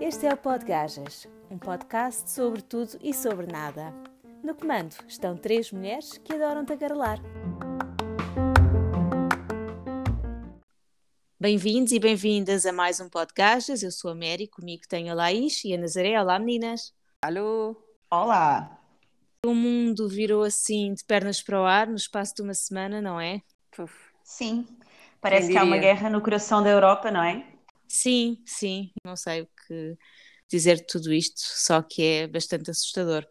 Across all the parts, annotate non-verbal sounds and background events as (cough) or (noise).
Este é o Podgajas, um podcast sobre tudo e sobre nada. No comando estão três mulheres que adoram tagarelar. Bem-vindos e bem-vindas a mais um Podgajas. Eu sou a Mary, comigo tenho a Laís e a Nazaré. Olá, meninas. Alô. Olá. O mundo virou assim de pernas para o ar no espaço de uma semana, não é? Sim. Parece que há uma guerra no coração da Europa, não é? Sim, sim. Não sei o que dizer de tudo isto, só que é bastante assustador.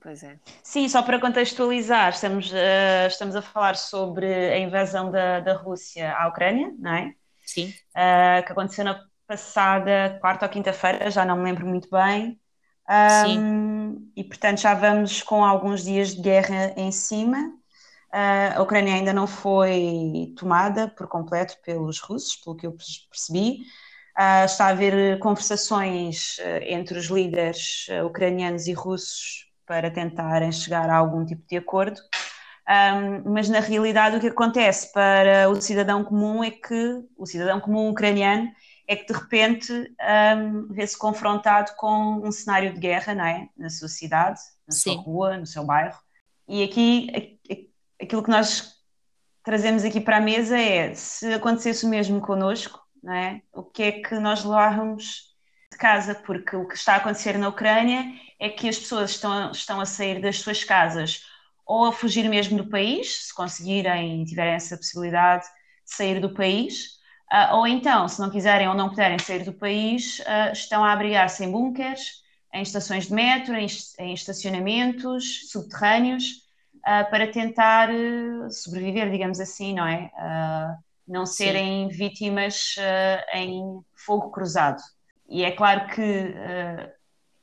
Pois é. Sim, só para contextualizar, estamos, uh, estamos a falar sobre a invasão da, da Rússia à Ucrânia, não é? Sim. Uh, que aconteceu na passada quarta ou quinta-feira, já não me lembro muito bem. Um, Sim. E portanto já vamos com alguns dias de guerra em cima. Uh, a Ucrânia ainda não foi tomada por completo pelos russos, pelo que eu percebi. Uh, está a haver conversações entre os líderes ucranianos e russos para tentarem chegar a algum tipo de acordo. Um, mas na realidade o que acontece para o cidadão comum é que o cidadão comum ucraniano é que de repente um, vê-se confrontado com um cenário de guerra, não é? Na sua cidade, na Sim. sua rua, no seu bairro. E aqui aquilo que nós trazemos aqui para a mesa é se acontecesse o mesmo connosco, não é? O que é que nós levávamos de casa? Porque o que está a acontecer na Ucrânia é que as pessoas estão, estão a sair das suas casas ou a fugir mesmo do país, se conseguirem, tiverem essa possibilidade de sair do país, uh, ou então, se não quiserem ou não puderem sair do país, uh, estão a abrigar-se em bunkers, em estações de metro, em estacionamentos subterrâneos, uh, para tentar sobreviver, digamos assim, não é? não serem Sim. vítimas em fogo cruzado. E é claro que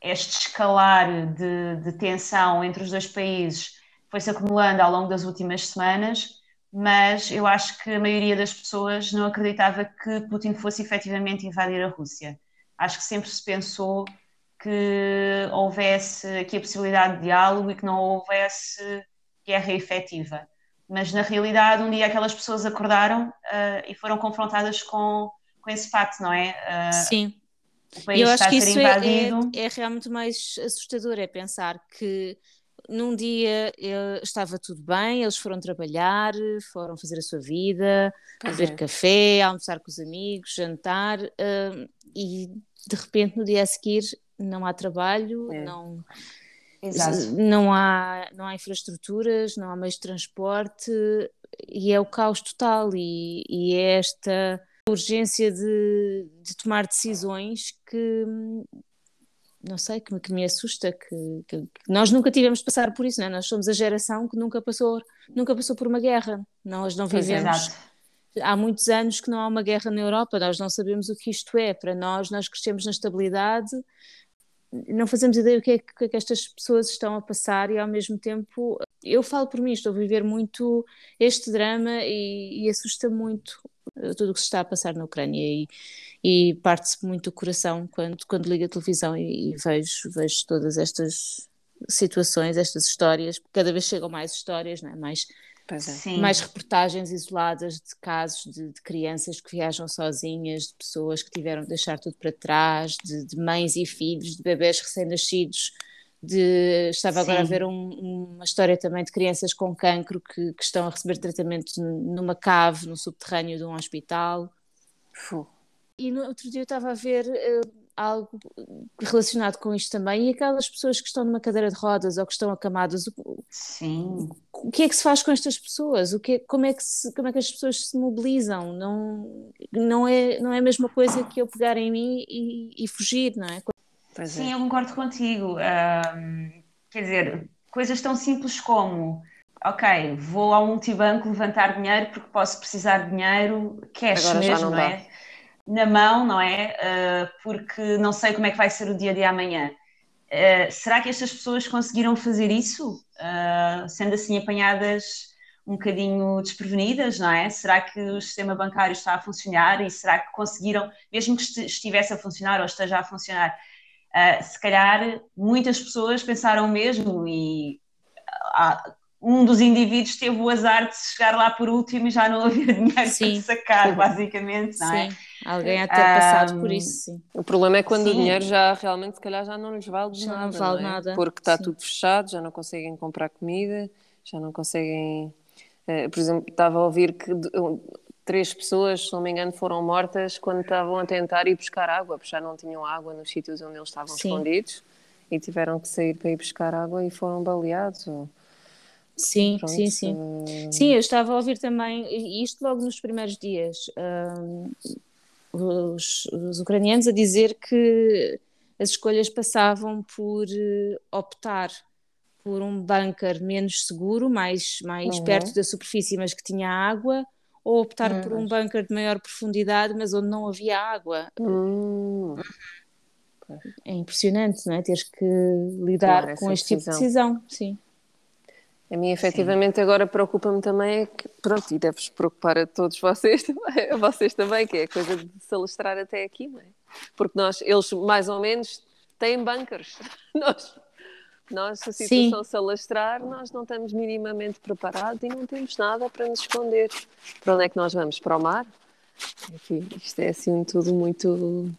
este escalar de, de tensão entre os dois países foi-se acumulando ao longo das últimas semanas, mas eu acho que a maioria das pessoas não acreditava que Putin fosse efetivamente invadir a Rússia. Acho que sempre se pensou que houvesse aqui a possibilidade de diálogo e que não houvesse guerra efetiva. Mas na realidade, um dia aquelas pessoas acordaram uh, e foram confrontadas com, com esse facto, não é? Uh, Sim. eu acho que isso é, é, é realmente mais assustador, é pensar que num dia estava tudo bem, eles foram trabalhar, foram fazer a sua vida, beber é. café, almoçar com os amigos, jantar, uh, e de repente no dia a seguir não há trabalho, é. não, não, há, não há infraestruturas, não há meios de transporte, e é o caos total, e, e é esta urgência de, de tomar decisões que não sei, que me, que me assusta, que, que, que, nós nunca tivemos de passar por isso, não é? nós somos a geração que nunca passou, nunca passou por uma guerra, nós não vivemos. Há muitos anos que não há uma guerra na Europa, nós não sabemos o que isto é. Para nós, nós crescemos na estabilidade, não fazemos ideia do que é que, que estas pessoas estão a passar e ao mesmo tempo, eu falo por mim, estou a viver muito este drama e, e assusta muito tudo o que se está a passar na Ucrânia e, e parte-se muito o coração quando, quando ligo a televisão e, e, vejo, vejo todas estas situações, estas histórias, cada vez chegam mais histórias, não é? mais, é. mais reportagens isoladas de casos de, de, crianças que viajam sozinhas, de pessoas que tiveram de deixar tudo para trás, de, de mães e filhos, de bebés recém-nascidos de, estava agora Sim. a ver um, uma história também de crianças com cancro que, que, estão a receber tratamento numa cave, no subterrâneo de um hospital. E no outro dia eu estava a ver uh, algo relacionado com isto também, e aquelas pessoas que estão numa cadeira de rodas ou que estão acamadas, Sim. o que é que se faz com estas pessoas? O que como, é que se, como é que as pessoas se mobilizam? Não, não, é, não é a mesma coisa que eu pegar em mim e, e fugir, não é? Pois Sim, é. eu concordo contigo. Um, quer dizer, coisas tão simples como ok, vou ao multibanco levantar dinheiro porque posso precisar de dinheiro, cash Agora mesmo, não, não é? Na mão, não é? Uh, porque não sei como é que vai ser o dia de amanhã. Uh, será que estas pessoas conseguiram fazer isso? Uh, sendo assim apanhadas um bocadinho desprevenidas, não é? Será que o sistema bancário está a funcionar e será que conseguiram, mesmo que estivesse a funcionar ou esteja a funcionar, se calhar muitas pessoas pensaram mesmo e um dos indivíduos teve o azar de chegar lá por último e já não (laughs) haver dinheiro sim. para sacar, basicamente, não é? Sim, alguém a ter passado um, por isso, sim. O problema é quando sim. o dinheiro já realmente, se calhar, já não lhes vale já nada. Não vale não é? nada. Porque está sim. tudo fechado, já não conseguem comprar comida, já não conseguem. Uh, por exemplo, estava a ouvir que três pessoas, se não me engano, foram mortas quando estavam a tentar ir buscar água, porque já não tinham água nos sítios onde eles estavam escondidos e tiveram que sair para ir buscar água e foram baleados. Sim, Pronto, sim, sim. Uh... Sim, eu estava a ouvir também, isto logo nos primeiros dias, os, os, ucranianos a dizer que as escolhas passavam por uh, optar por um bunker menos seguro, mais, mais uhum. perto da superfície, mas que tinha água, ou optar uhum. por um bunker de maior profundidade, mas onde não havia água. Uhum. É impressionante, não é? Teres que lidar claro, com este decisão. tipo de decisão, sim. A mim, efetivamente, Sim. agora preocupa-me também, que, pronto, e deve-vos preocupar a todos vocês (laughs) também, a vocês também, que é a coisa de se alastrar até aqui, não é? Porque nós, eles mais ou menos têm bunkers. (laughs) Nós, nós se a situação Sim. se alastrar, nós não estamos minimamente preparados e não temos nada para nos esconder. Para onde é que nós vamos? Para o mar? Enfim, isto é assim tudo muito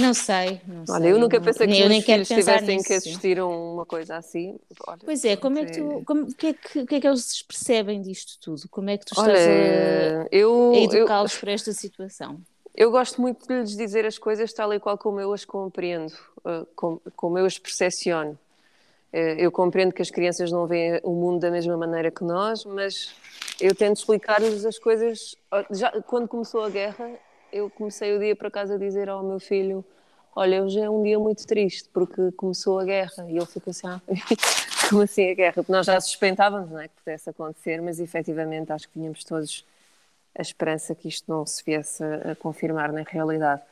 não sei. Não Olha, sei, eu nunca pensei que os meus filhos tivessem nisso. que assistir a uma coisa assim. Olha, pois é, como é que tu, como, o, que é que, que é que eles percebem disto tudo? Como é que tu estás Olha, a, eu, a educá-los (laughs) para esta situação? Eu gosto muito de lhes dizer as coisas tal e qual como eu as compreendo, eh, como, como eu as percepciono. Eh, eu compreendo que as crianças não veem o mundo da mesma maneira que nós, mas eu tento explicar-lhes as coisas. Já, quando começou a guerra, eu comecei o dia para casa a dizer ao meu filho: Olha, hoje é um dia muito triste porque começou a guerra. E ele ficou assim: ah, (laughs) Como assim a guerra? Porque nós já suspeitávamos não é, que pudesse acontecer, mas efetivamente acho que tínhamos todos a esperança que isto não se viesse a confirmar na realidade.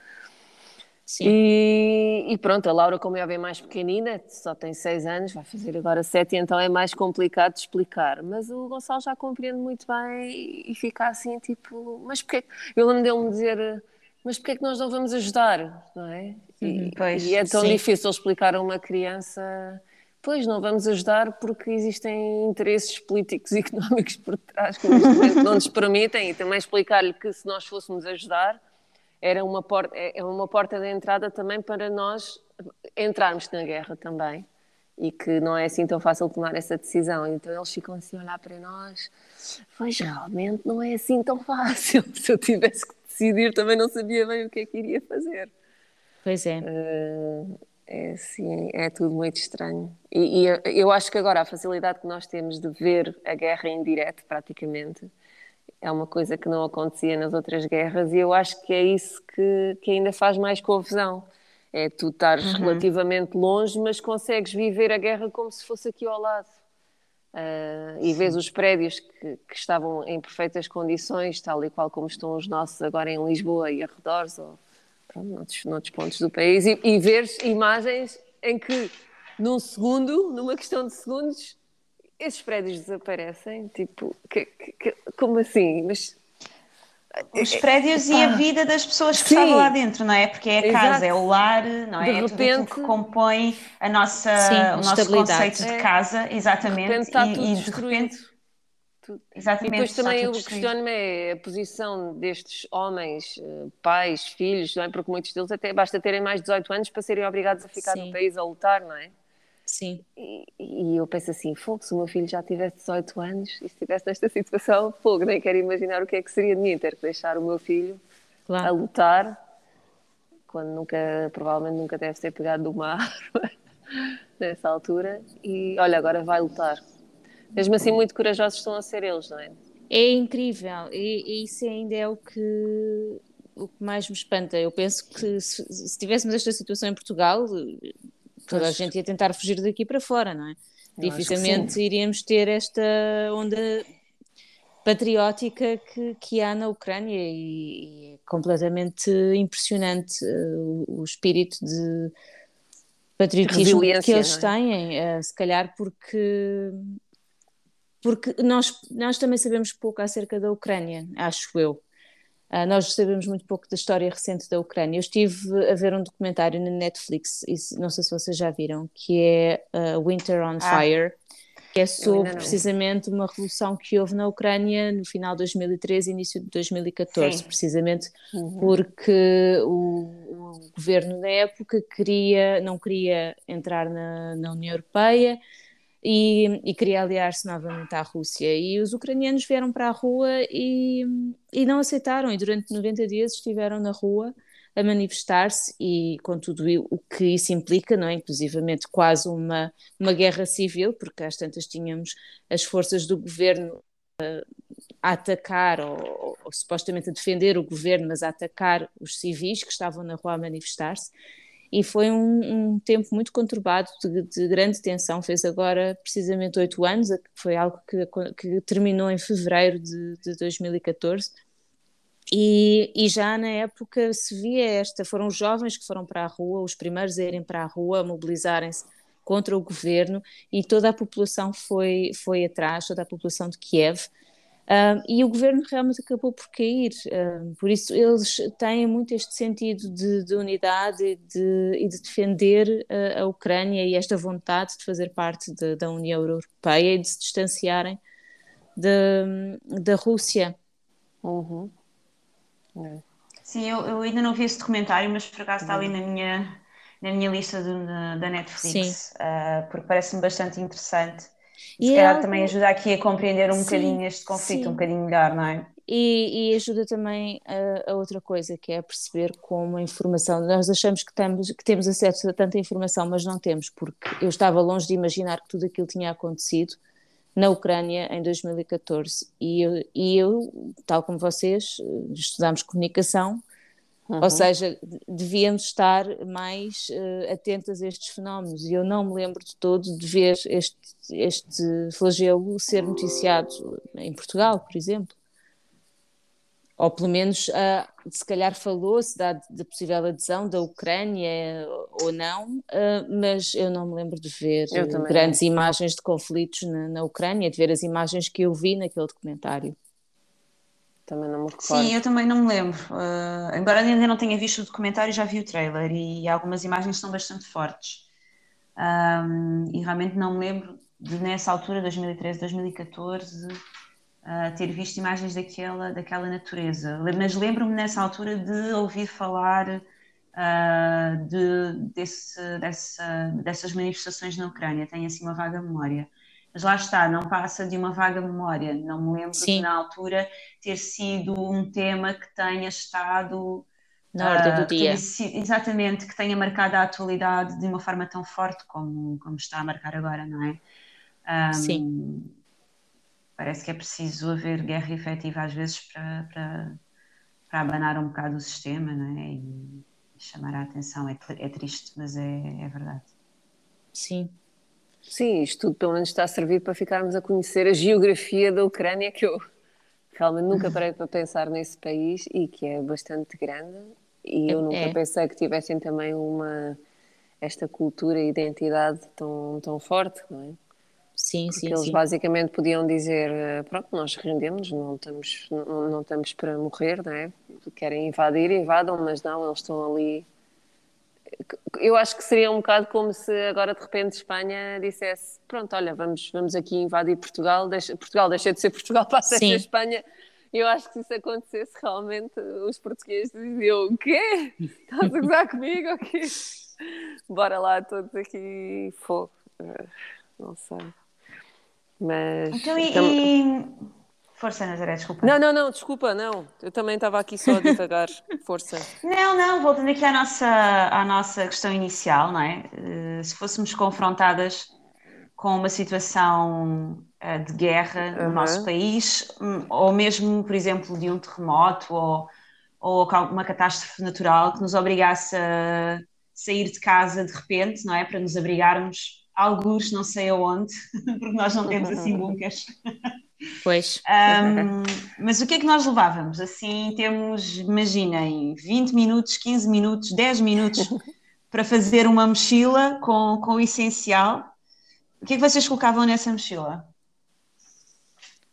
E, e, pronto, a Laura, como é bem mais pequenina, só tem seis anos, vai fazer agora sete, então é mais complicado de explicar. Mas o Gonçalo já compreende muito bem e fica assim, tipo, mas porquê? Eu lembro dele me dizer, mas porquê é que nós não vamos ajudar, não é? E, uhum, pois, e é tão sim. difícil explicar a uma criança, pois não vamos ajudar porque existem interesses políticos e (laughs) económicos por trás que não nos permitem, e também explicar-lhe que se nós fôssemos ajudar era uma porta, é, é uma porta de entrada também para nós entrarmos na guerra também e que não é assim tão fácil tomar essa decisão. Então eles ficam assim a olhar para nós, pois realmente não é assim tão fácil. (laughs) Se eu tivesse que decidir, também não sabia bem o que é que iria fazer. Pois é. Uh, é assim, é tudo muito estranho. E, e, eu acho que agora a facilidade que nós temos de ver a guerra em direto, praticamente, é uma coisa que não acontecia nas outras guerras e eu acho que é isso que, que ainda faz mais confusão. É tu estares uhum. relativamente longe, mas consegues viver a guerra como se fosse aqui ao lado. Uh, e vês os prédios que, que, estavam em perfeitas condições, tal e qual como estão os nossos agora em Lisboa e arredores, ou pronto, noutros, noutros pontos do país, e, e veres imagens em que, num segundo, numa questão de segundos, esses prédios desaparecem? Tipo, que, que, como assim? Mas os prédios e a vida das pessoas que Sim. estavam lá dentro, não é? Porque é a Exato. casa, é o lar, não é? De repente, é tudo que compõe a nossa, Sim, o nosso conceito de casa, exatamente. De repente está e, tudo e de repente Exatamente. E depois também eu questiono-me é a posição destes homens, eh, pais, filhos, não é? Porque muitos deles até basta terem mais de 18 anos para serem obrigados a ficar Sim. no país a lutar, não é? Sim. E, e, eu penso assim, fogo, se o meu filho já tivesse 18 anos e estivesse nesta (laughs) situação, fogo, nem quero imaginar o que é que seria de mim ter que deixar o meu filho claro. a lutar quando nunca, provavelmente nunca deve ter pegado de uma arma nessa altura e olha, agora vai lutar. Mesmo assim, muito corajosos estão a ser eles, não é? É incrível e, e isso ainda é o que, o que mais me espanta. Eu penso que se, se tivéssemos esta situação em Portugal, toda a gente ia tentar fugir daqui para fora, não é? Eu Dificilmente iríamos ter esta onda patriótica que, que há na Ucrânia e, e é completamente impressionante uh, o, o, espírito de patriotismo que eles é? têm, uh, se calhar porque porque nós, nós também sabemos pouco acerca da Ucrânia, acho eu. Uh, nós sabemos muito pouco da história recente da Ucrânia. Eu estive a ver um documentário na Netflix, isso, não sei se vocês já viram, que é uh, Winter on ah. Fire, que é sobre precisamente uma revolução que houve na Ucrânia no final de 2013 início de 2014, Sim. precisamente uhum. porque o, o, governo da época queria, não queria entrar na, na União Europeia e, e queria aliar-se novamente à Rússia. E os ucranianos vieram para a rua e, e não aceitaram, e durante 90 dias estiveram na rua a manifestar-se e com tudo o que isso implica, não é? inclusivamente quase uma, uma guerra civil, porque às tantas tínhamos as forças do governo uh, a atacar ou, ou, supostamente a defender o governo, mas a atacar os civis que estavam na rua a manifestar-se. E foi um, um, tempo muito conturbado, de, de, grande tensão. Fez agora precisamente oito anos, foi algo que, que terminou em fevereiro de, de 2014 e, e, já na época se via esta, foram os jovens que foram para a rua, os primeiros a irem para a rua, a mobilizarem-se contra o governo e toda a população foi, foi atrás, toda a população de Kiev. Uh, e o governo realmente acabou por cair, uh, por isso eles têm muito este sentido de, de unidade e de, e de defender uh, a Ucrânia e esta vontade de fazer parte de, da União Europeia e de se distanciarem da Rússia. Uhum. É. Sim, eu, eu, ainda não vi esse documentário, mas por acaso está ali na minha, na minha lista do, na, da Netflix, uh, porque parece-me bastante interessante. E se calhar também ajuda aqui a compreender um sim, bocadinho este conflito, sim. um bocadinho melhor, não é? E, e ajuda também a, a, outra coisa, que é perceber como a informação. Nós achamos que temos, que temos acesso a tanta informação, mas não temos, porque eu estava longe de imaginar que tudo aquilo tinha acontecido na Ucrânia em 2014. E eu, e eu tal como vocês, estudámos comunicação, uhum. ou seja, devíamos estar mais uh, atentas a estes fenómenos. E eu não me lembro de todo de ver este, este flagelo ser noticiado em Portugal, por exemplo ou pelo menos uh, se calhar falou-se da, da, possível adesão da Ucrânia ou não, uh, mas eu não me lembro de ver grandes não. imagens de conflitos na, na, Ucrânia, de ver as imagens que eu vi naquele documentário. Também não me recordo. Sim, eu também não me lembro. Uh, embora ainda não tenha visto o documentário, já vi o trailer e algumas imagens são bastante fortes. Um, e realmente não me lembro de nessa altura, 2013, 2014 uh, ter visto imagens daquela, daquela natureza. Mas lembro-me nessa altura de ouvir falar uh, de, desse, dessa, dessas manifestações na Ucrânia, tenho assim uma vaga memória. Mas lá está, não passa de uma vaga memória. Não me lembro Sim. de, na altura, ter sido um tema que tenha estado na ordem do uh, dia. Sido, exatamente, que tenha marcado a atualidade de uma forma tão forte como, como está a marcar agora, não é? Um, Sim parece que é preciso haver guerra efetiva às vezes para, para, para abanar um bocado o sistema não é? e chamar a atenção. É, é triste, mas é, é verdade. Sim. Sim, isto tudo pelo menos está a servir para ficarmos a conhecer a geografia da Ucrânia, que eu realmente nunca parei para pensar nesse país e que é bastante grande. E eu nunca é. pensei que tivessem também uma esta cultura e identidade tão, tão forte, não é? Sim, Porque sim, eles sim. basicamente podiam dizer, eh, pronto, nós rendemos, não estamos, não, não estamos para morrer, não é? Querem invadir, invadam, mas não, eles estão ali. Eu acho que seria um bocado como se agora de repente Espanha dissesse, pronto, olha, vamos, vamos aqui invadir Portugal, deixa, Portugal deixa de ser Portugal, (laughs) passa a ser Espanha. Eu acho que se isso acontecesse realmente, os portugueses diziam, o quê? Estás a gozar comigo? O quê? (laughs) Bora lá todos aqui, fogo. Eh, não sei. Mas. Então, e. e... Força, Nazaré, desculpa. Não, não, não, desculpa, não. Eu também estava aqui só a devagar. (laughs) Força. Não, não, voltando aqui à nossa, à nossa questão inicial, não é? Uh, se fôssemos confrontadas com uma situação uh, de guerra no uhum. nosso país, um, ou mesmo, por exemplo, de um terremoto ou, ou uma catástrofe natural que nos obrigasse a sair de casa de repente, não é? Para nos abrigarmos alguns não sei aonde, (laughs) porque nós não temos assim (laughs) bunkers. Pois. Um, mas o que é que nós levávamos? Assim, temos, imaginem, 20 minutos, 15 minutos, 10 minutos (laughs) para fazer uma mochila com, com o essencial. O que é que vocês colocavam nessa mochila?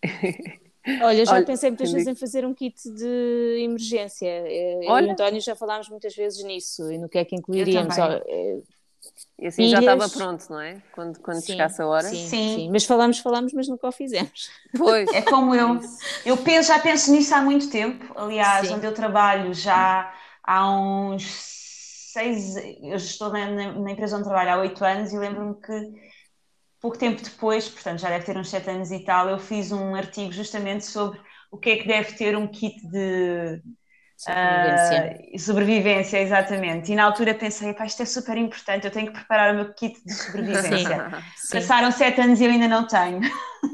(laughs) Olha, já Olha, pensei muitas vezes em fazer um kit de emergência. Eu Olha. e o António já falámos muitas vezes nisso e no que é que incluiríamos E assim já estava pronto, não é? Quando, quando sim, chegasse a hora. Sim, sim, sim. Mas falamos, falamos, mas nunca o fizemos. Pois. É como eu. Eu penso, já penso nisso há muito tempo. Aliás, sim. onde eu trabalho já há uns seis. Eu estou na, na empresa onde trabalho há oito anos e lembro-me que pouco tempo depois, portanto já deve ter uns sete anos e tal, eu fiz um artigo justamente sobre o que é que deve ter um kit de Sobrevivência. Uh, sobrevivência, exatamente. E na altura pensei, pá, isto é super importante, eu tenho que preparar o meu kit de sobrevivência. Sim, (laughs) Passaram sete anos e eu ainda não tenho.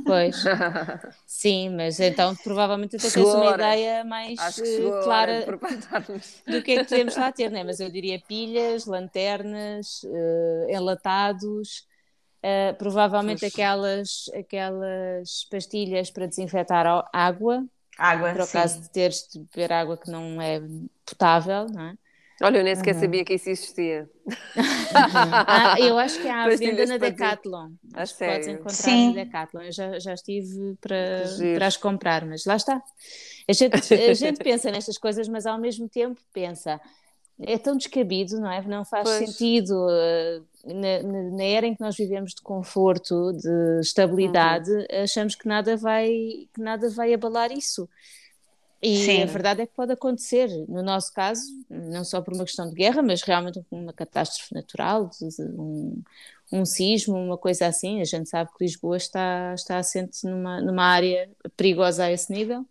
Pois, (laughs) sim, mas então provavelmente até tens uma ideia mais eh, clara do que é que podemos lá ter, (laughs) né? mas eu diria pilhas, lanternas, uh, enlatados, uh, provavelmente aquelas, aquelas pastilhas para desinfetar água, Água, Para o sim. caso de teres de beber água que não é potável, não é? Olha, eu nem sequer uhum. sabia que isso existia. (laughs) ah, eu acho que há a venda na Decathlon. A acho sério? podes encontrar Sim. na Decathlon. Eu já, já estive para, para as comprar, mas lá está. A gente, a gente pensa nestas coisas, mas ao mesmo tempo pensa é tão descabido, não é? Não faz pois. sentido. Na, na, era em que nós vivemos de conforto, de estabilidade, uhum. achamos que nada vai que nada vai abalar isso. E Sim. a verdade é que pode acontecer, no nosso caso, não só por uma questão de guerra, mas realmente uma catástrofe natural, um, um sismo, uma coisa assim. A gente sabe que Lisboa está, está assente numa, numa área perigosa a esse nível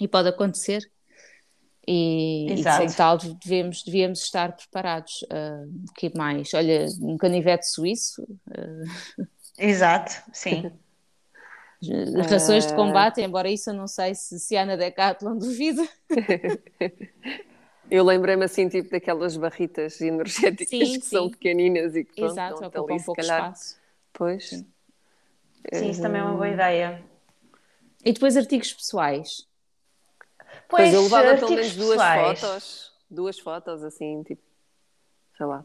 e pode acontecer e, e sem tal devemos, devíamos estar preparados. Uh, o que mais? Olha, um canivete suíço. Uh... Exato, sim. (laughs) Rações de combate, embora isso eu não sei se, se há na Decathlon, (laughs) duvido. Eu lembrei-me assim, tipo, daquelas barritas energéticas sim, que sim. são pequeninas e que pronto, Exato, ocupam ali, um pouco calhar. espaço. Pois. Sim. sim, isso também é uma boa ideia. E depois artigos pessoais. Pois, eu levava pelo menos duas pessoais. fotos, duas fotos assim, tipo, sei lá,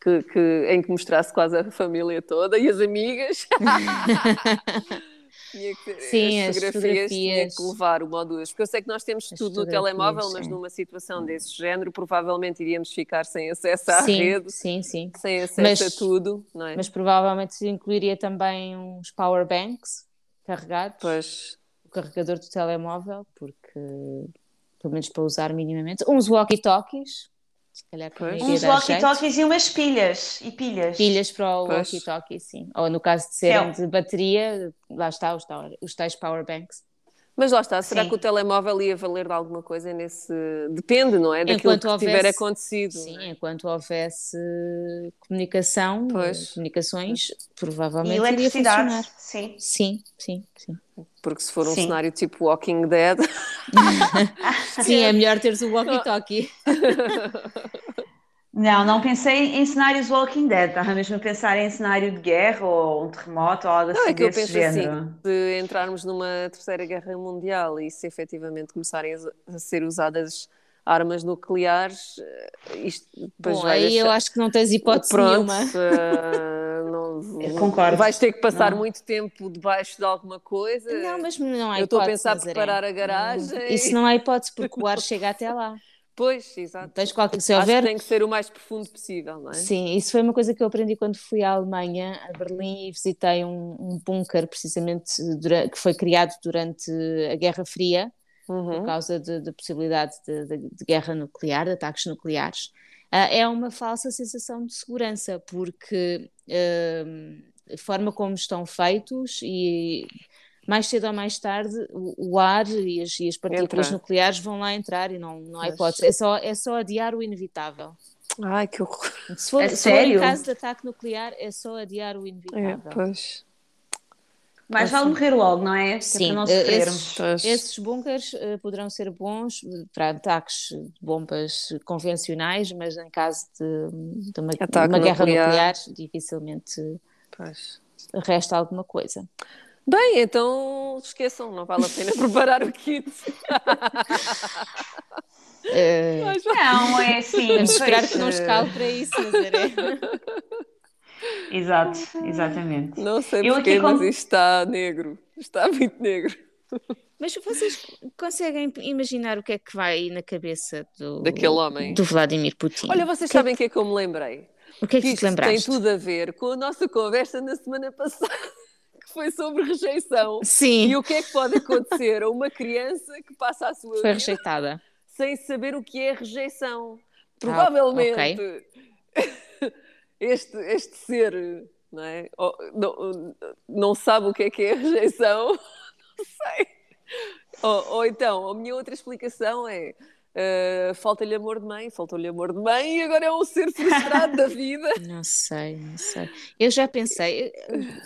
que, que, em que mostrasse quase a família toda e as amigas. (laughs) tinha que, Sim, as, as fotografias, fotografias, tinha que levar uma ou duas, porque eu sei que nós temos as tudo no telemóvel, mas numa situação desse género, provavelmente iríamos ficar sem acesso à sim, rede, sim, sim. sem acesso mas, a tudo, não é? Mas provavelmente incluiria também uns power banks carregados. Pois, carregador do telemóvel, porque pelo menos para usar minimamente, uns walkie-talkies, se calhar uns walkie-talkies e umas pilhas e pilhas. Pilhas para o walkie-talkie, sim. Ou no caso de serem de bateria, lá está os, os tais power banks. Mas lá está, será sim. que o telemóvel ia valer de alguma coisa nesse. Depende, não é? Daquilo enquanto que houvesse, tiver acontecido. Sim, é? enquanto houvesse comunicação, pois. comunicações, provavelmente e iria funcionar. Sim. Sim, sim, sim. Porque se for um sim. cenário tipo Walking Dead. (laughs) sim, é melhor teres o walkie-talkie. (laughs) Não, não pensei em cenários Walking Dead, estava mesmo a pensar em cenário de guerra ou um terremoto ou algo assim. Não, é que eu penso assim, género. assim, se entrarmos numa terceira guerra mundial e se efetivamente começarem a ser usadas armas nucleares, eh, isto depois Bom, vai aí deixar... eu acho que não tens hipótese Pronto, nenhuma. Uh, eu concordo. Vais ter que passar não. muito tempo debaixo de alguma coisa. Não, mas não há hipótese. Eu estou a pensar preparar a garagem. Isso não há hipótese, porque o ar (laughs) chega até lá. Pois, exato. Tens qualquer, se houver... Acho que tem que ser o mais profundo possível, não é? Sim, isso foi uma coisa que eu aprendi quando fui à Alemanha, a Berlim, e visitei um, um bunker, precisamente, durante, que foi criado durante a Guerra Fria, uhum. por causa da possibilidade de, de, de, guerra nuclear, de ataques nucleares. Uh, é uma falsa sensação de segurança, porque uh, a forma como estão feitos e mais cedo ou mais tarde o, o ar e as, e as partículas Entra. nucleares vão lá entrar e não, não há hipótese. É só, é só adiar o inevitável. Ai, que horror. Se for, é se for em caso de ataque nuclear, é só adiar o inevitável. É, pois. Mais vale morrer logo, não é? Sim, para eh, esses, esses bunkers uh, poderão ser bons para ataques de bombas convencionais, mas em caso de, de uma, uma guerra nuclear, dificilmente pois. resta alguma coisa. Bem, então esqueçam, não vale a pena (laughs) preparar o kit. (laughs) É... Não, é assim. Vamos esperar que não escale para isso, Nazaré. (laughs) Exato, exatamente. Não sei porquê, mas isto está negro. Está muito negro. Mas vocês conseguem imaginar o que é que vai na cabeça do, Daquele homem. do Vladimir Putin? Olha, vocês que... sabem o que é que eu me lembrei? O que é que, que te lembraste? Tem tudo a ver com a nossa conversa na semana passada, (laughs) que foi sobre rejeição. Sim. E o que é que pode acontecer a uma criança que passa a sua foi vida rejeitada. sem saber o que é rejeição? Provavelmente ah, okay. (laughs) este, este ser não, é? não, não sabe o que é que é rejeição, (laughs) não sei. Ou, ou então, a minha outra explicação é Uh, falta-lhe amor de mãe, faltou-lhe amor de mãe e agora é um ser frustrado da (laughs) vida. Não sei, não sei. Eu já pensei,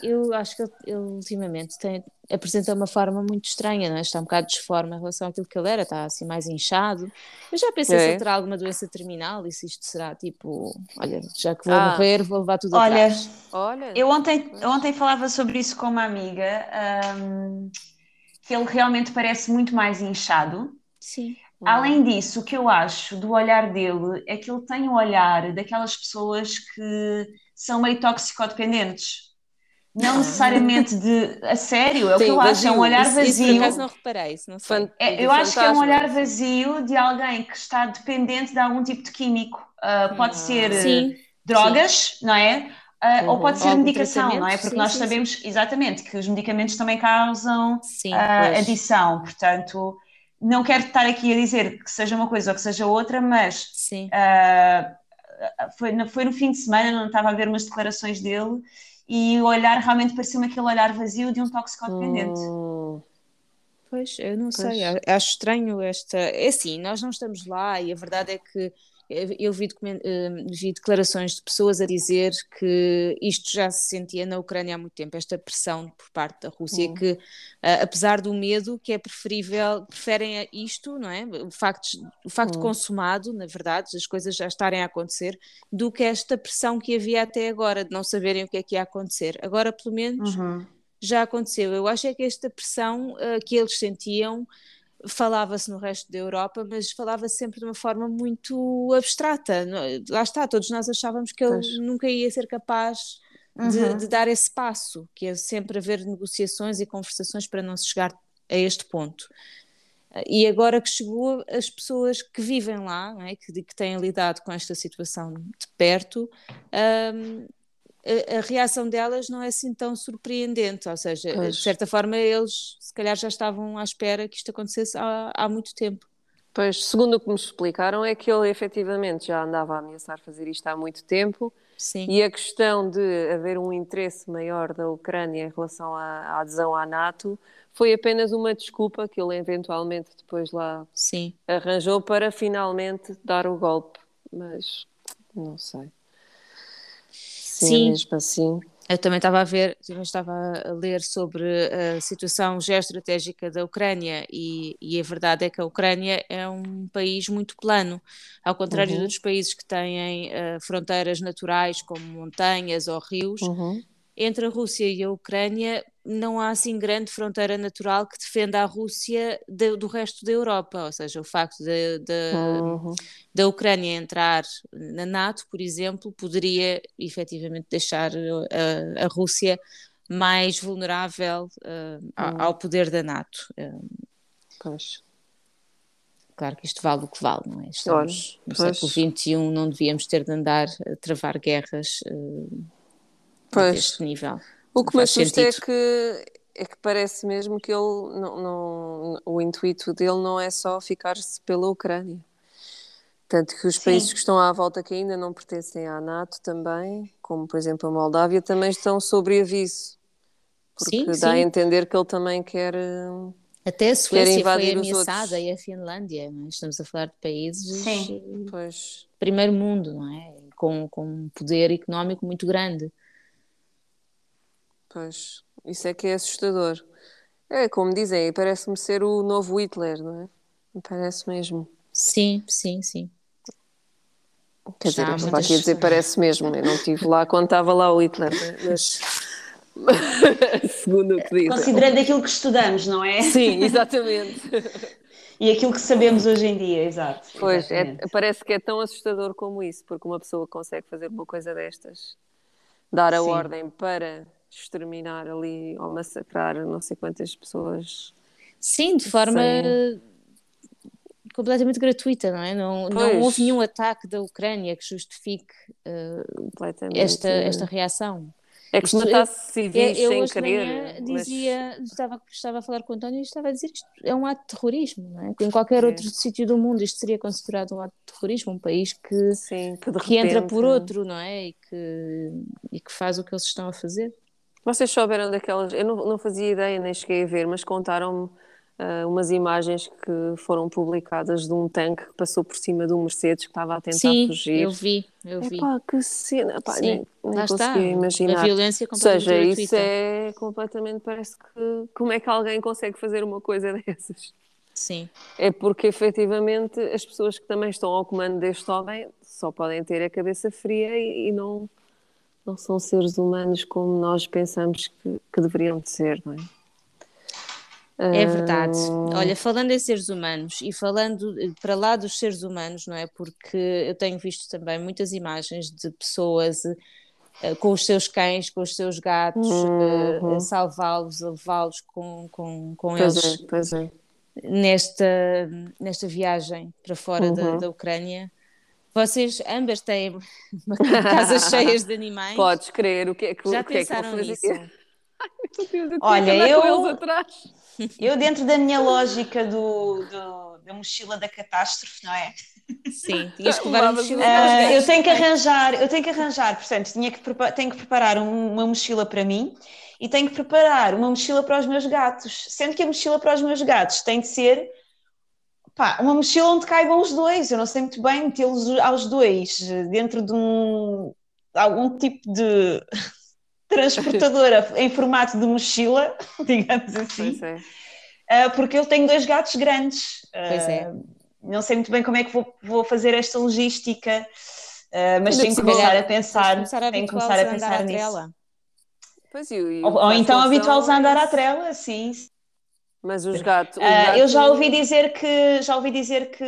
eu, eu acho que ele, ele, ultimamente tem, apresenta uma forma muito estranha, não é? está um bocado desforma em relação àquilo que ele era, está assim mais inchado. Eu já pensei é. se ele terá alguma doença terminal e se isto será tipo, olha, já que vou ah. morrer, vou levar tudo olha, atrás. Olha, eu ontem, ontem falava sobre isso com uma amiga, um, que ele realmente parece muito mais inchado. Sim. Além disso, o que eu acho do olhar dele é que ele tem o olhar daquelas pessoas que são meio toxicodependentes. Não ah. necessariamente de a sério, é o Sim, que eu vazio. acho, é um olhar isso, vazio. Isso, por acaso não reparei, isso não sei. É, eu acho que é um olhar vazio de alguém que está dependente de algum tipo de químico. Uh, pode ah. ser Sim. drogas, Sim. não é? Uh, uhum. Ou pode ser ou medicação, não é? Porque nós sabemos exatamente que os medicamentos também causam uh, adição, portanto não quero estar aqui a dizer que seja uma coisa ou que seja outra, mas uh, foi, no, foi no fim de semana, não estava a ver umas declarações dele e o olhar realmente pareceu-me aquele olhar vazio de um toxicodependente. Hum. Pois, eu não pois. sei, acho estranho esta. É assim, nós não estamos lá e a verdade é que eu vi, hum, vi, declarações de pessoas a dizer que isto já se sentia na Ucrânia há muito tempo, esta pressão por parte da Rússia, uhum. que apesar do medo, que é preferível, preferem isto, não é? O facto, o facto uhum. consumado, na verdade, as coisas já estarem a acontecer, do que esta pressão que havia até agora, de não saberem o que é que ia acontecer. Agora, pelo menos, uhum. já aconteceu. Eu acho é que esta pressão uh, que eles sentiam falava-se no resto da Europa, mas falava-se sempre de uma forma muito abstrata. Lá está, todos nós achávamos que ele pois. nunca ia ser capaz de, uhum. de, dar esse passo, que é sempre haver negociações e conversações para não se chegar a este ponto. E agora que chegou, as pessoas que vivem lá, é? que, que, têm lidado com esta situação de perto, um, a, a, reação delas não é assim tão surpreendente, ou seja, pois. de certa forma eles se calhar já estavam à espera que isto acontecesse há, há muito tempo. Pois, segundo o que me explicaram, é que ele efetivamente já andava a ameaçar fazer isto há muito tempo. Sim. E a questão de haver um interesse maior da Ucrânia em relação à, à adesão à NATO foi apenas uma desculpa que ele eventualmente depois lá Sim. arranjou para finalmente dar o golpe. Mas não sei. Sim, Sim. É mesmo assim. Eu também estava a ver, também estava a ler sobre a situação geoestratégica da Ucrânia e, e a verdade é que a Ucrânia é um país muito plano, ao contrário uhum. de outros países que têm uh, fronteiras naturais como montanhas ou rios. Uhum entre a Rússia e a Ucrânia não há assim grande fronteira natural que defenda a Rússia de, do resto da Europa, ou seja, o facto de, de, uhum. da Ucrânia entrar na NATO, por exemplo, poderia efetivamente deixar a, a Rússia mais vulnerável uh, uhum. ao poder da NATO. Uh, pois. Claro que isto vale o que vale, não é? Estamos no século XXI, não devíamos ter de andar a travar guerras. Uh, pois. deste nível. O que me assusta é que, é que parece mesmo que ele não, não, o intuito dele não é só ficar-se pela Ucrânia. Tanto que os Sim. países que estão à volta que ainda não pertencem à NATO também, como por exemplo a Moldávia, também estão sobre aviso. Porque sim, dá sim. a entender que ele também quer. Até a Suécia foi ameaçada e a Finlândia, é? estamos a falar de países sim. Pois. primeiro mundo, não é? Com, com um poder económico muito grande. Pois, isso é que é assustador. É, como dizem, parece-me ser o novo Hitler, não é? Parece mesmo. Sim, sim, sim. Quer dizer, eu estava aqui a dizer parece mesmo, eu não estive lá quando estava lá o Hitler, mas... (laughs) Segundo o que dizem. Considerando aquilo que estudamos, não é? Sim, (laughs) exatamente. e aquilo que sabemos hoje em dia, exato. Pois, é, parece que é tão assustador como isso, porque uma pessoa consegue fazer uma coisa destas, dar a Sim. ordem para exterminar ali ou massacrar não sei quantas pessoas. Sim, de forma. Completamente gratuita, não é? Não, não houve nenhum ataque da Ucrânia que justifique uh, esta, esta reação. É que se matasse civis eu, eu sem querer. Dizia, mas... estava, estava a falar com o António e estava a dizer que isto é um ato de terrorismo, não é? Em qualquer é. outro sítio do mundo isto seria considerado um ato de terrorismo, um país que, Sim, que, repente, que entra por outro, não é? E que, e que faz o que eles estão a fazer. Vocês souberam daquelas. Eu não, não fazia ideia, nem cheguei a ver, mas contaram-me uh, umas imagens que foram publicadas de um tanque que passou por cima de um Mercedes que estava a tentar Sim, fugir. eu vi, eu vi. Epá, que cena, Epá, Sim, nem, nem está. imaginar. A violência completamente Ou seja, gratuita. isso é completamente, parece que, como é que alguém consegue fazer uma coisa (laughs) dessas? Sim. É porque efetivamente as pessoas que também estão ao comando deste homem só podem ter a cabeça fria e, e não, não são seres humanos como nós pensamos que, que deveriam de ser, não é? É verdade. Olha, falando em seres humanos e falando para lá dos seres humanos, não é? Porque eu tenho visto também muitas imagens de pessoas uh, com os seus cães, com os seus gatos, uhum. uh, salvá-los, levá-los com, com, com pois eles é, pois é. Nesta, nesta viagem para fora uhum. da, da Ucrânia. Vocês ambas têm casas (laughs) cheias de animais. Podes crer o que é que, Já o que, é que pensaram nisso? (laughs) Ai, Deus, eu Olha, (laughs) eu, eu dentro da minha lógica do, do, da mochila da catástrofe, não é? Sim, tinhas que levar a mochila uh, Eu tenho que arranjar, eu tenho que arranjar, portanto, tinha que, tenho que preparar uma mochila para mim e tenho que preparar uma mochila para os meus gatos, sendo que a mochila para os meus gatos tem de ser pá, uma mochila onde caibam os dois. Eu não sei muito bem metê-los aos dois dentro de um algum tipo de (laughs) transportadora em formato de mochila, (laughs) digamos assim. Pois é. Uh, porque eu tenho dois gatos grandes. Pois é. Não sei muito bem como é que vou, vou fazer esta logística, uh, mas tenho que começar a pensar, começar tenho que começar a pensar nisso. Pois, e, e ou, ou então habituá-los a andar à trela, sim. Mas os gatos. Uh, gato... Eu já ouvi dizer que já ouvi dizer que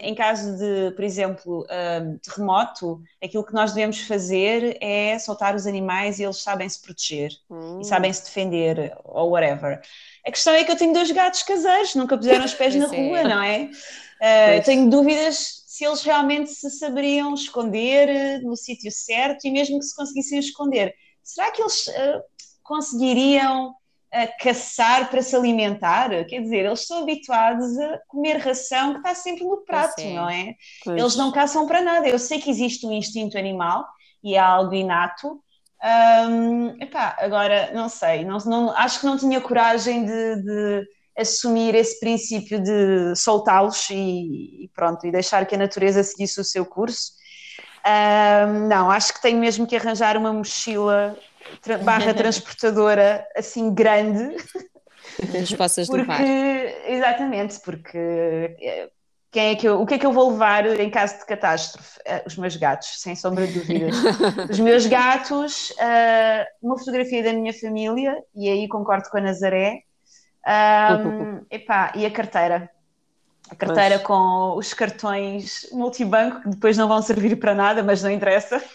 em caso de, por exemplo, uh, terremoto, aquilo que nós devemos fazer é soltar os animais e eles sabem se proteger hum. e sabem se defender ou whatever. A questão é que eu tenho dois gatos caseiros, nunca puseram os (laughs) pés na rua, não é? Uh, tenho dúvidas se eles realmente se saberiam esconder no sítio certo e mesmo que se conseguissem esconder, será que eles conseguiriam a caçar para se alimentar, quer dizer, eles estão habituados a comer ração que está sempre no prato, é. não é? Pois. Eles não caçam para nada. Eu sei que existe um instinto animal e é algo inato. Um, epá, agora, não sei, não, não, acho que não tinha coragem de, de assumir esse princípio de soltá-los e, e, pronto, e deixar que a natureza seguisse o seu curso. Um, não, acho que tenho mesmo que arranjar uma mochila barra transportadora assim grande. As possas porque, levar. Exatamente, porque eh, quem é que eu, o que é que eu vou levar em caso de catástrofe? Uh, os meus gatos, sem sombra de dúvidas. (laughs) os meus gatos, uh, uma fotografia da minha família, e aí concordo com a Nazaré, um, epá, e a carteira. A carteira mas... com os cartões multibanco, que depois não vão servir para nada, mas não interessa. (laughs)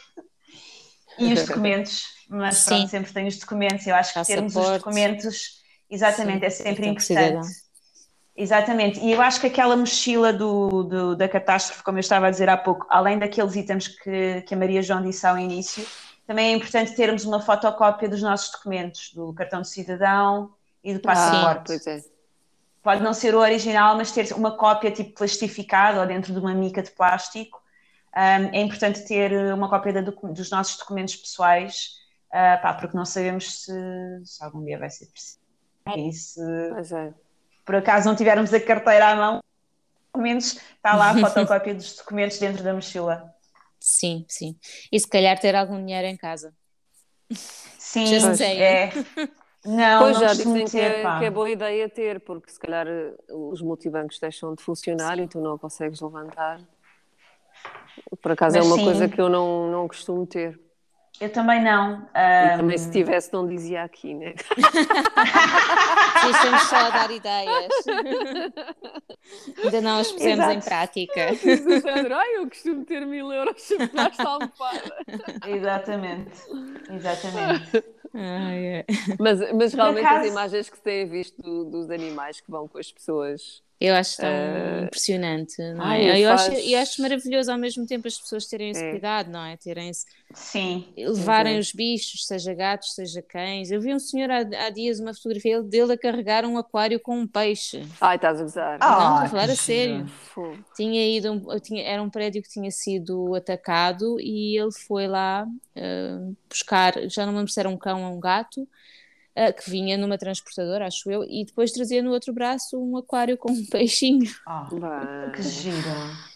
E os documentos mas Sim. pronto, sempre tem os documentos. Eu acho que termos os documentos, exatamente, Sim, é sempre importante. Exatamente, e eu acho que aquela mochila do, do, da catástrofe, como eu estava a dizer há pouco, além daqueles itens que, que a Maria João disse ao início, também é importante termos uma fotocópia dos nossos documentos, do cartão de cidadão e do passaporte. Ah, é. Pode não ser o original, mas ter uma cópia tipo plastificada ou dentro de uma mica de plástico. Um, é importante ter uma cópia dos nossos documentos pessoais uh, pá, porque não sabemos se, se, algum dia vai ser preciso. E se é. por acaso não tivermos a carteira à mão, pelo menos está lá a (laughs) fotocópia dos documentos dentro da mochila. Sim, sim. E se calhar ter algum dinheiro em casa. Sim, é. Não, pois não já dizem que, é, que é boa ideia ter, porque se calhar eh, os multibancos deixam de funcionar sim. e tu não consegues levantar. Por acaso Mas é uma sim. coisa que eu não, não costumo ter. Eu também não. Um... Também se tivesse não dizia aqui, né? (laughs) Estamos só a dar ideias. (laughs) Ainda não as pusemos Exato. em prática. Ai, eu costumo ter mil euros sempre lá está Exatamente. Exatamente. Ah, yeah. mas, mas realmente acaso... as imagens que se têm visto dos animais que vão com as pessoas Eu acho tão uh... impressionante, não é? Ai, eu, faz... acho, eu acho maravilhoso ao mesmo tempo as pessoas terem esse é. cuidado, não é? Terem. Sim. Levarem os bichos, seja gatos, seja cães. Eu vi um senhor há, há dias uma fotografia dele a carregar um aquário com um peixe. Ai, estás a gozar. Não, estou a falar a sério. Tinha ido, um, tinha, era um prédio que tinha sido atacado e ele foi lá uh, buscar, já não me lembro se era um cão ou um gato, uh, que vinha numa transportadora, acho eu, e depois trazia no outro braço um aquário com um peixinho. Oh, que giro!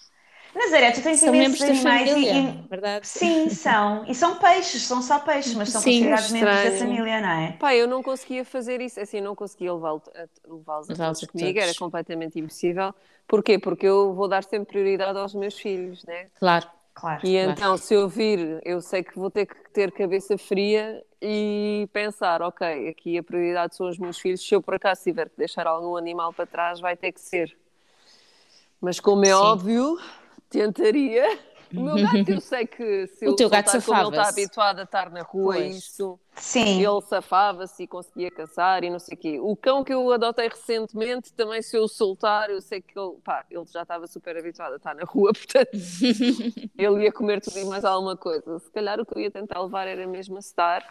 Nazaré, tu tens são imensos animais família, e, verdade? Sim, são. E são peixes, são só peixes, mas são Sim, considerados estranho. membros da família, não é? Pá, eu não conseguia fazer isso, assim, eu não conseguia levá-los levá a todos comigo, era completamente impossível. Porquê? Porque eu vou dar sempre prioridade aos meus filhos, né? Claro. Claro, e claro. então, se eu vir, eu sei que vou ter que ter cabeça fria e pensar, ok, aqui a prioridade são os meus filhos, se eu por acaso tiver que deixar algum animal para trás, vai ter que ser. Mas como é Sim. óbvio, tentaria o meu gato, eu (laughs) sei que se o teu gato ele está habituado a estar na rua, pois. isso, Sim. ele safava-se e conseguia caçar e não sei o quê. O cão que eu adotei recentemente, também se eu soltar, eu sei que ele, pá, ele já estava super habituado a estar na rua, (laughs) portanto, ele ia comer tudo e mais alguma coisa. Se calhar o que eu ia tentar levar era mesmo a Star,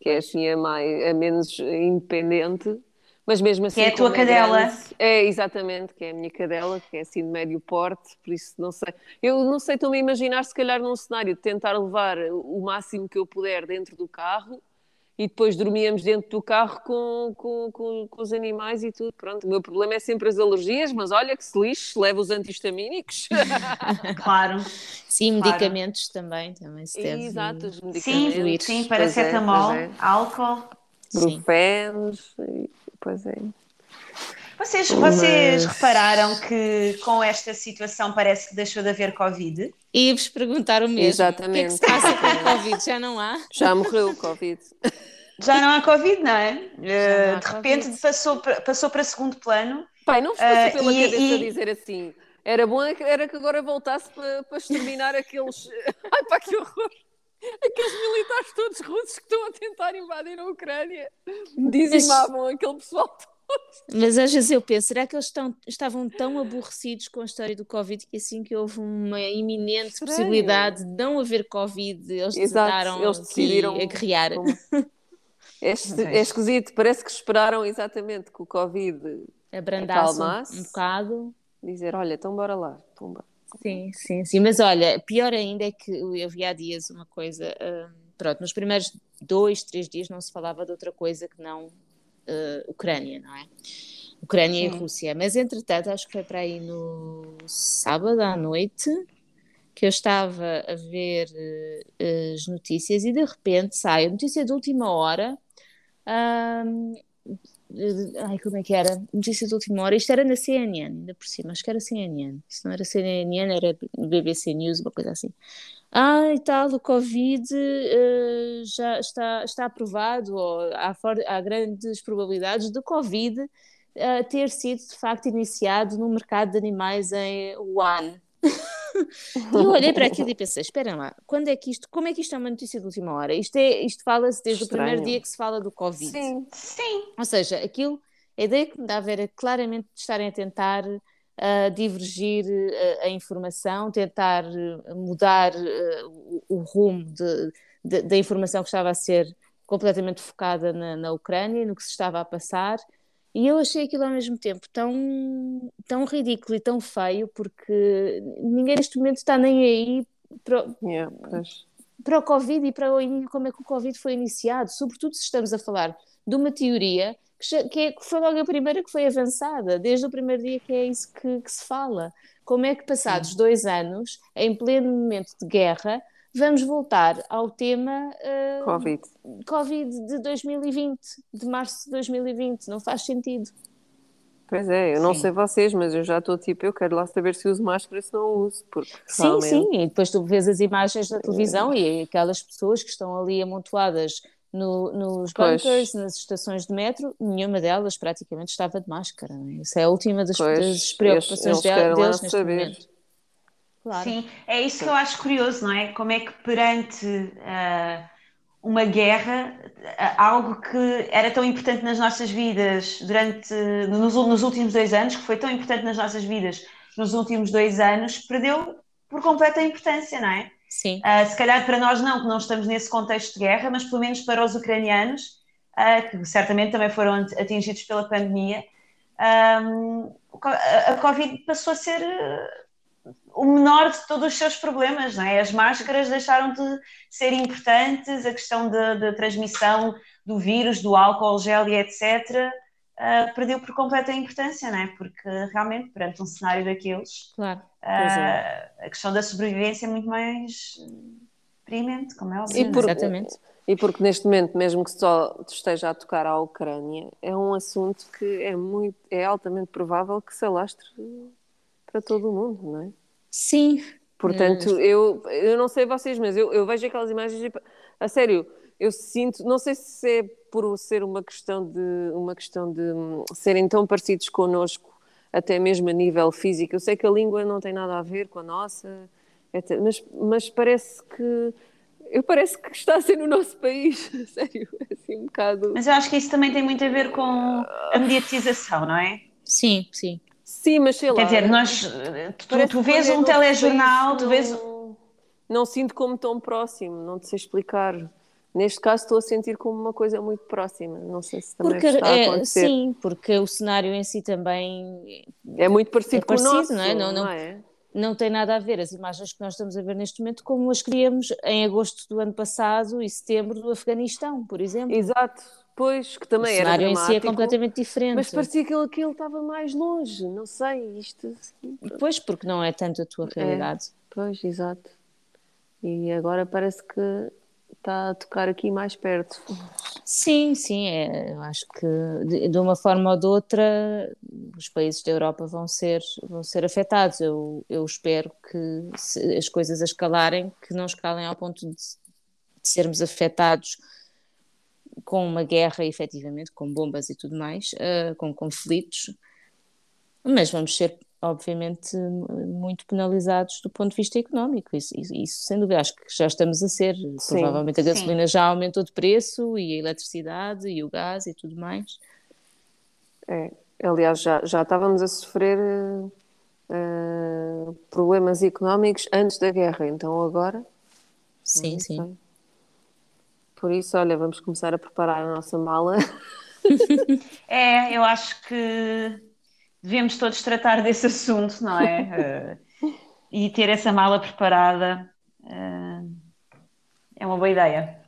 que é assim a, mais, a menos independente, mas mesmo assim. Que é a tua é cadela. Grande, é, exatamente, que é a minha cadela, que é assim de médio porte, por isso não sei. Eu não sei, estou-me a imaginar, se calhar, num cenário de tentar levar o máximo que eu puder dentro do carro e depois dormíamos dentro do carro com, com, com, com, os animais e tudo. Pronto, o meu problema é sempre as alergias, mas olha que se lixe, leva os antihistamínicos. (laughs) claro. Sim, claro. medicamentos também, também se deve. Exato, os medicamentos. Sim, sim paracetamol, é, é. álcool. Brufenos, Pois é. Vocês, vocês repararam que com esta situação parece que deixou de haver Covid? E vos perguntar o mesmo. Exatamente. O que é que se passa com o Covid? Já não há? Já morreu o Covid. (laughs) Já não há Covid, não é? Uh, de repente passou, passou para segundo plano. Pai, não vos passou uh, pela e, cabeça e... dizer assim. Era bom era que agora voltasse para, para exterminar aqueles. (laughs) Ai, pá, que horror! Aqueles militares todos russos que estão a tentar invadir a Ucrânia dizimavam Mas... aquele pessoal todo. Mas às vezes eu penso, será que eles estão, estavam tão aborrecidos com a história do Covid que assim que houve uma iminente Estranho. possibilidade de não haver Covid, eles Exato, eles decidiram a guerrear. É, é esquisito, parece que esperaram exatamente que o Covid abrandasse um, um bocado. Dizer, olha, então bora lá, pumba. Sim, sim, sim. Mas olha, pior ainda é que eu vi há dias uma coisa. Uh, pronto, nos primeiros dois, três dias não se falava de outra coisa que não uh, Ucrânia, não é? Ucrânia sim. e Rússia. Mas entretanto, acho que foi para aí no sábado à noite que eu estava a ver uh, as notícias e de repente sai a notícia de última hora. Ai, como é que era? Notícia de última hora. Isto era na CNN, ainda por cima. Acho que era CNN. Se não era CNN, era BBC News, uma coisa assim. Ah, e tal, o Covid uh, já está, está aprovado, ou há, for, há grandes probabilidades do Covid uh, ter sido de facto iniciado no mercado de animais em Wuhan. E eu olhei para aquilo (laughs) e pensei: espera lá, quando é que isto, como é que isto é uma notícia de última hora? Isto, é, isto fala-se desde Estranho. o primeiro dia que se fala do Covid. Sim, sim. Ou seja, aquilo, a ideia que me dava era claramente de estarem a tentar uh, divergir uh, a informação, tentar uh, mudar o, o, rumo de, de, da informação que estava a ser completamente focada na, na Ucrânia, no que se estava a passar e eu achei aquilo ao mesmo tempo tão, tão ridículo e tão feio, porque ninguém neste momento está nem aí para, yeah, para o Covid e para como é que o Covid foi iniciado, sobretudo se estamos a falar de uma teoria que, que, é, que foi logo a primeira que foi avançada, desde o primeiro dia que é isso que, que se fala. Como é que passados dois anos, em pleno momento de guerra, vamos voltar ao tema uh, Covid. Covid de 2020, de março de 2020, não faz sentido. Pois é, eu não sim. sei vocês, mas eu já estou tipo, eu quero lá saber se uso máscara se não uso, porque Sim, realmente... sim, e depois tu vês as imagens na televisão é. e aquelas pessoas que estão ali amontoadas no, nos bunkers, nas estações de metro, nenhuma delas praticamente estava de máscara. Né? Isso é a última das, das preocupações eles, eles deles neste saber. momento. Claro. Sim, é isso que eu acho curioso, não é? Como é que perante uh, uma guerra, algo que era tão importante nas nossas vidas durante nos, nos, últimos dois anos, que foi tão importante nas nossas vidas nos últimos dois anos, perdeu por completa importância, não é? Sim. Uh, se calhar para nós não, que não estamos nesse contexto de guerra, mas pelo menos para os ucranianos, uh, que certamente também foram atingidos pela pandemia, um, a Covid passou a ser o menor de todos os seus problemas, não é? As máscaras deixaram de ser importantes, a questão da transmissão do vírus, do álcool gel e etc., uh, ah, perdeu por completa importância, não é? Porque realmente, perante um cenário daqueles, claro. Uh, é. a questão da sobrevivência é muito mais premente, como é óbvio. E por, Exatamente. E porque neste momento, mesmo que só esteja a tocar à Ucrânia, é um assunto que é, muito, é altamente provável que se alastre para todo o mundo, não é? Sim. Portanto, é. eu, eu não sei vocês, mas eu, eu vejo aquelas imagens e, a sério, eu sinto, não sei se é por ser uma questão de uma questão de hum, serem tão parecidos connosco, até mesmo a nível físico. Eu sei que a língua não tem nada a ver com a nossa, mas, mas parece que eu parece que está a ser no nosso país, (laughs) sério, assim um bocado. Mas eu acho que isso também tem muito a ver com a mediatização, não é? Sim, sim. Sim, mas sei lá. Quer dizer, nós, tu, tu vês um telejornal, tu vês. Não, não sinto como tão próximo, não te sei explicar. Neste caso estou a sentir como uma coisa muito próxima. Não sei se também porque, está a é, acontecer. Sim, porque o cenário em si também é muito parecido, é parecido com o nosso, não é? Não, não, não, é? não tem nada a ver as imagens que nós estamos a ver neste momento como as criamos em agosto do ano passado e setembro do Afeganistão, por exemplo. Exato. Pois, que também o era cenário em si é completamente diferente. Mas parecia que ele estava mais longe, não sei, isto... Pois, porque não é tanto a tua é, realidade. É, pois, exato. E agora parece que está a tocar aqui mais perto. Sim, sim, é, eu acho que de, de, uma forma ou de outra os países da Europa vão ser, vão ser afetados. Eu, eu espero que as coisas escalarem, que não escalem ao ponto de, de sermos afetados com uma guerra, efetivamente, com bombas e tudo mais, uh, com conflitos, mas vamos ser, obviamente, muito penalizados do ponto de vista económico, isso, isso, sem dúvida, acho que já estamos a ser. Sim, Provavelmente a gasolina sim. já aumentou de preço, e a eletricidade, e o gás e tudo mais. É, aliás, já, já estávamos a sofrer uh, problemas económicos antes da guerra, então agora. Sim, sim. Por isso, olha, vamos começar a preparar a nossa mala. (laughs) é, eu acho que devemos todos tratar desse assunto, não é? Uh, (laughs) e ter essa mala preparada uh, é uma boa ideia.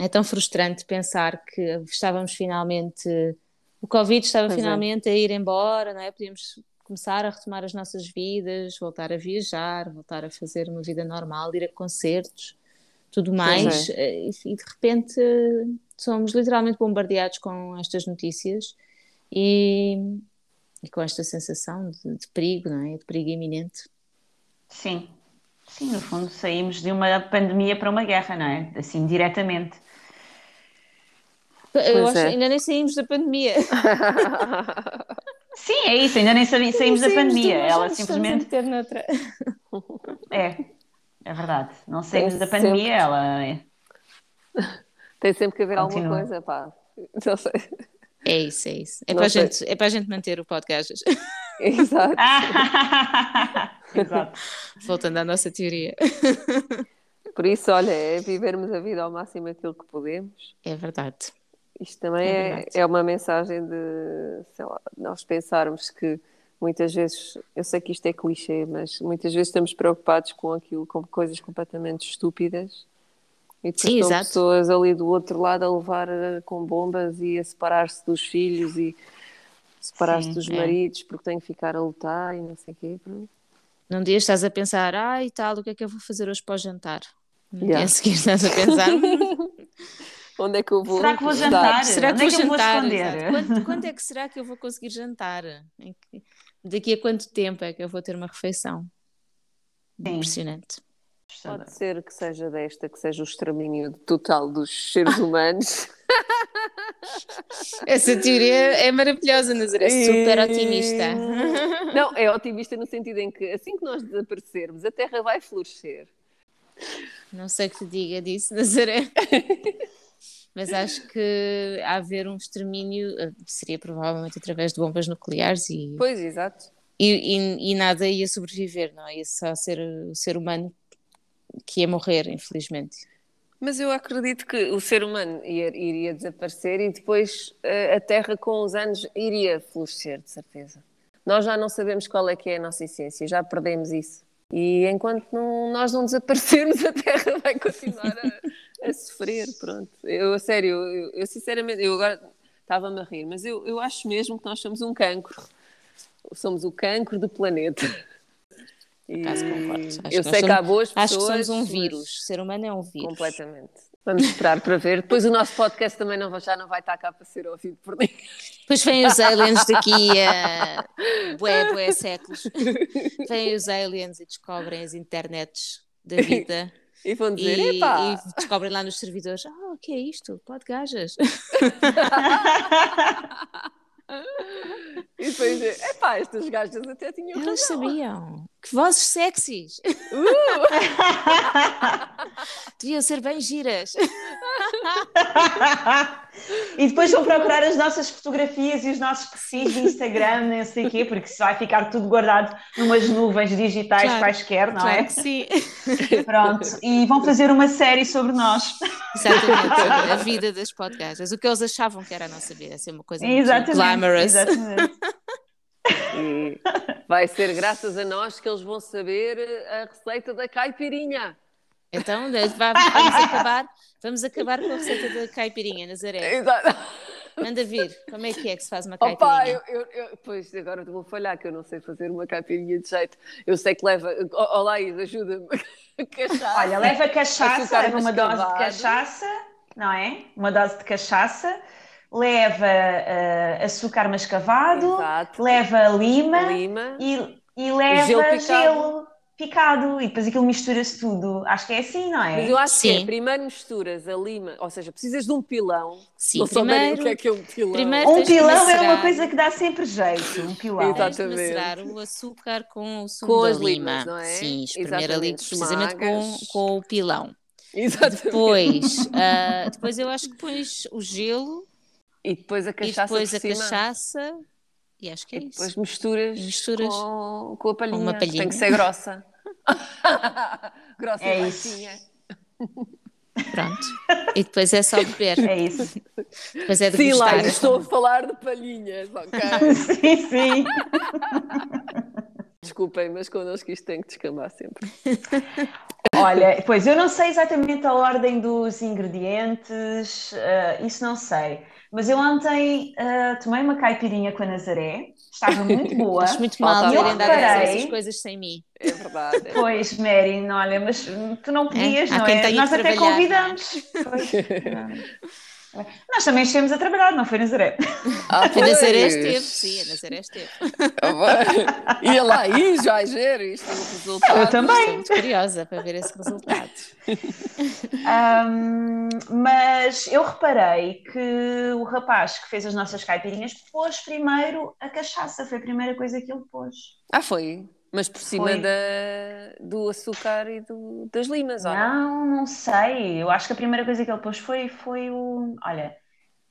É tão frustrante pensar que estávamos finalmente. O Covid estava pois é. finalmente é. a ir embora, não é? Podíamos começar a retomar as nossas vidas, voltar a viajar, voltar a fazer uma vida normal, ir a concertos tudo mais, é. e de repente somos literalmente bombardeados com estas notícias e, e com esta sensação de, de, perigo, não é? De perigo iminente. Sim, sim, no fundo saímos de uma pandemia para uma guerra, não é? Assim, diretamente. Eu acho é. que ainda nem saímos da pandemia. Sim, é isso, ainda nem saímos, saímos da pandemia. Ela simplesmente. É, é verdade. Não saímos da pandemia, sempre... ela. É. (laughs) Tem sempre que haver Continua. alguma coisa, pá. (laughs) Não sei. É isso, é isso. É para, a gente, é para a gente manter o podcast. (laughs) Exato. Exato. Voltando à nossa teoria. Por isso, olha, é vivermos a vida ao máximo aquilo que podemos. É verdade. Isto também é, é, é uma mensagem de, sei lá, nós pensarmos que muitas vezes, eu sei que isto é clichê, mas muitas vezes estamos preocupados com aquilo, com coisas completamente estúpidas. E depois Sim, estão pessoas ali do outro lado a levar eh, com bombas e a separar-se dos filhos e separar-se dos é. maridos porque têm que ficar a lutar e não sei o quê. Num dia estás a pensar, ah e tal, o que é que eu vou fazer hoje para o jantar? No yeah. dia a seguir estás a pensar. (laughs) (laughs) Onde é que eu vou? Será que vou jantar? Será que Onde vou é que jantar? Quando, quando, é que será que eu vou conseguir jantar? Daqui a quanto tempo é que eu vou ter uma refeição? Sim. Impressionante. Pode ser que seja desta, que seja o extermínio total dos seres humanos. (laughs) Essa teoria é maravilhosa, Nazaré, é super otimista. Não, é otimista no sentido em que assim que nós desaparecermos, a Terra vai florescer. Não sei que te diga disso, Nazaré. (laughs) Mas acho que haver um extermínio eh, seria provavelmente através de bombas nucleares e. Pois, exato. E, e, e nada ia sobreviver, não é? Ia só ser o ser humano que ia morrer, infelizmente. Mas eu acredito que o ser humano ia, iria desaparecer e depois eh, a Terra, com os anos, iria florescer, de certeza. Nós já não sabemos qual é que é a nossa essência, já perdemos isso. E enquanto não, nós não desaparecermos, (laughs) a Terra vai continuar a, a sofrer. Pronto. Eu, a sério, eu, eu sinceramente, eu agora estava-me a rir, mas eu, eu acho mesmo que nós somos um cancro. Somos o cancro do planeta. E eu sei que, há boas pessoas. Acho que somos um vírus. O ser humano é um vírus. Completamente. Vamos esperar para ver. Depois o nosso podcast também não, já não vai estar cá para ser ouvido por ninguém. Depois vêm os aliens daqui a (laughs) bué, bué séculos. Vêm os aliens e descobrem as internets da vida. E vão dizer, e, e descobrem lá nos servidores, ah, oh, o que é isto? Pode gajas. (laughs) E depois, epá, estas gajas até tinham Elas razão. sabiam. Que vozes sexys. Uh! (laughs) Deviam ser bem giras. (laughs) e depois vão procurar as nossas fotografias e os nossos perfis de Instagram, não sei o quê, porque isso vai ficar tudo guardado numas nuvens digitais claro, quaisquer, não claro é? Que sim. Pronto. E vão fazer uma série sobre nós. Exatamente, a vida das podcasts. O que eles achavam que era a nossa vida, ser uma coisa Exatamente. muito glamorous. Exatamente. E vai ser graças a nós que eles vão saber a receita da caipirinha. Então, vamos acabar, vamos acabar com a receita da caipirinha, Nazaré. Exato. Manda vir, como é que é que se faz uma caipirinha? Opa, eu, eu, eu, pois, agora vou falhar que eu não sei fazer uma caipirinha de jeito. Eu sei que leva. Olá, Isa, ajuda-me. (laughs) Cachaça. Olha, leva cachaça numa dose de cachaça, não é? Uma dose de cachaça leva uh, açúcar mascavado, Exato. leva lima, lima. E, e, leva gelo picado. E depois aquilo mistura-se tudo. Acho que é assim, não é? Mas eu acho Sim. que é, primeiro misturas a lima, ou seja, precisas de um pilão. Sim, não primeiro, o que é que é um pilão. Primeiro um pilão é uma coisa que dá sempre jeito, um (laughs) pilão. Exatamente. o açúcar com o sumo com da lima. Limas, não é? Sim, espremer ali precisamente com, com o pilão. Exatamente. Depois, uh, depois eu acho que pões o gelo e depois a cachaça. E depois a cima. cachaça. E acho que é e isso. depois misturas, misturas com, com a palhinha. Com uma palhinha. Tem que ser grossa. (laughs) grossa é e baixinha. Pronto. E depois é só beber. É isso. Depois é de sim, gostar. Lá, estou a falar de palhinhas, ok? (laughs) sim, sim. Desculpem, mas connosco isto tem que descambar sempre. Olha, pois eu não sei exatamente a ordem dos ingredientes, uh, isso não sei. Mas eu ontem uh, tomei uma caipirinha com a Nazaré, estava muito (laughs) boa. Acho muito mal terem dado essas coisas sem mim. É verdade. É. Pois, Mary, olha, mas tu não podias, é? não é? Nós até convidamos. Pois, (laughs) Nós também estivemos a trabalhar, não foi Nazaré? Ah, a Nazaré esteve, sim, a Nazaré esteve. Ia lá e já ver isto o resultado. Eu também. Estou muito curiosa para ver esse resultado. Um, mas eu reparei que o rapaz que fez as nossas caipirinhas pôs primeiro a cachaça, foi a primeira coisa que ele pôs. Ah, foi? Mas por cima da, do açúcar e do, das limas, Não, não sei. Eu acho que a primeira coisa que ele pôs foi, foi o. Olha,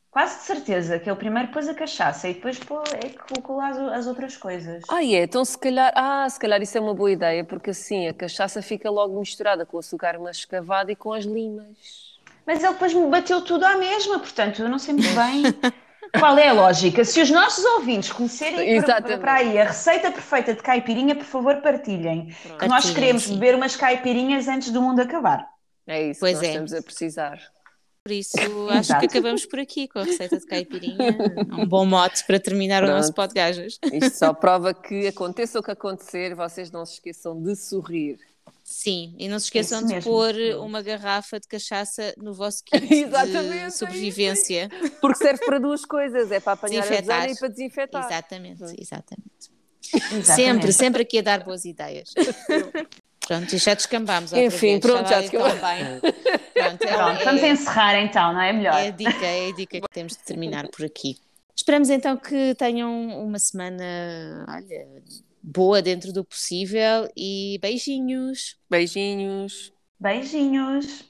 quase de certeza que ele primeiro pôs a cachaça e depois pô, é que colocou as, as outras coisas. Ah, é? Então se calhar. Ah, se calhar isso é uma boa ideia, porque assim a cachaça fica logo misturada com o açúcar mascavado e com as limas. Mas ele depois me bateu tudo à mesma, portanto, eu não sei muito (laughs) bem. Qual é a lógica? Se os nossos ouvintes conhecerem para, para, aí a receita perfeita de caipirinha, por favor, partilhem. Pronto. Nós queremos sim. beber umas caipirinhas antes do mundo acabar. É isso pois que nós é. estamos a precisar. Por isso, (laughs) acho que acabamos por aqui com a receita de caipirinha. (laughs) um bom mote para terminar Pronto. o nosso podcast. Isto só (laughs) prova que aconteça o que acontecer, vocês não se esqueçam de sorrir. Sim, e não se esqueçam de pôr uma garrafa de cachaça no vosso (laughs) kit de é sobrevivência. É Porque serve para duas coisas, é para apanhar a e para desinfetar. Exatamente, exatamente. exatamente. Sempre, sempre aqui a dar boas ideias. (laughs) Pronto, e já descambámos. Enfim, pronto, já descambámos. Pronto, é, pronto, vamos encerrar então, não é melhor? É a dica, é a dica que temos de terminar por aqui. Esperamos então que tenham uma semana, olha, boa dentro do possível e beijinhos. Beijinhos. Beijinhos.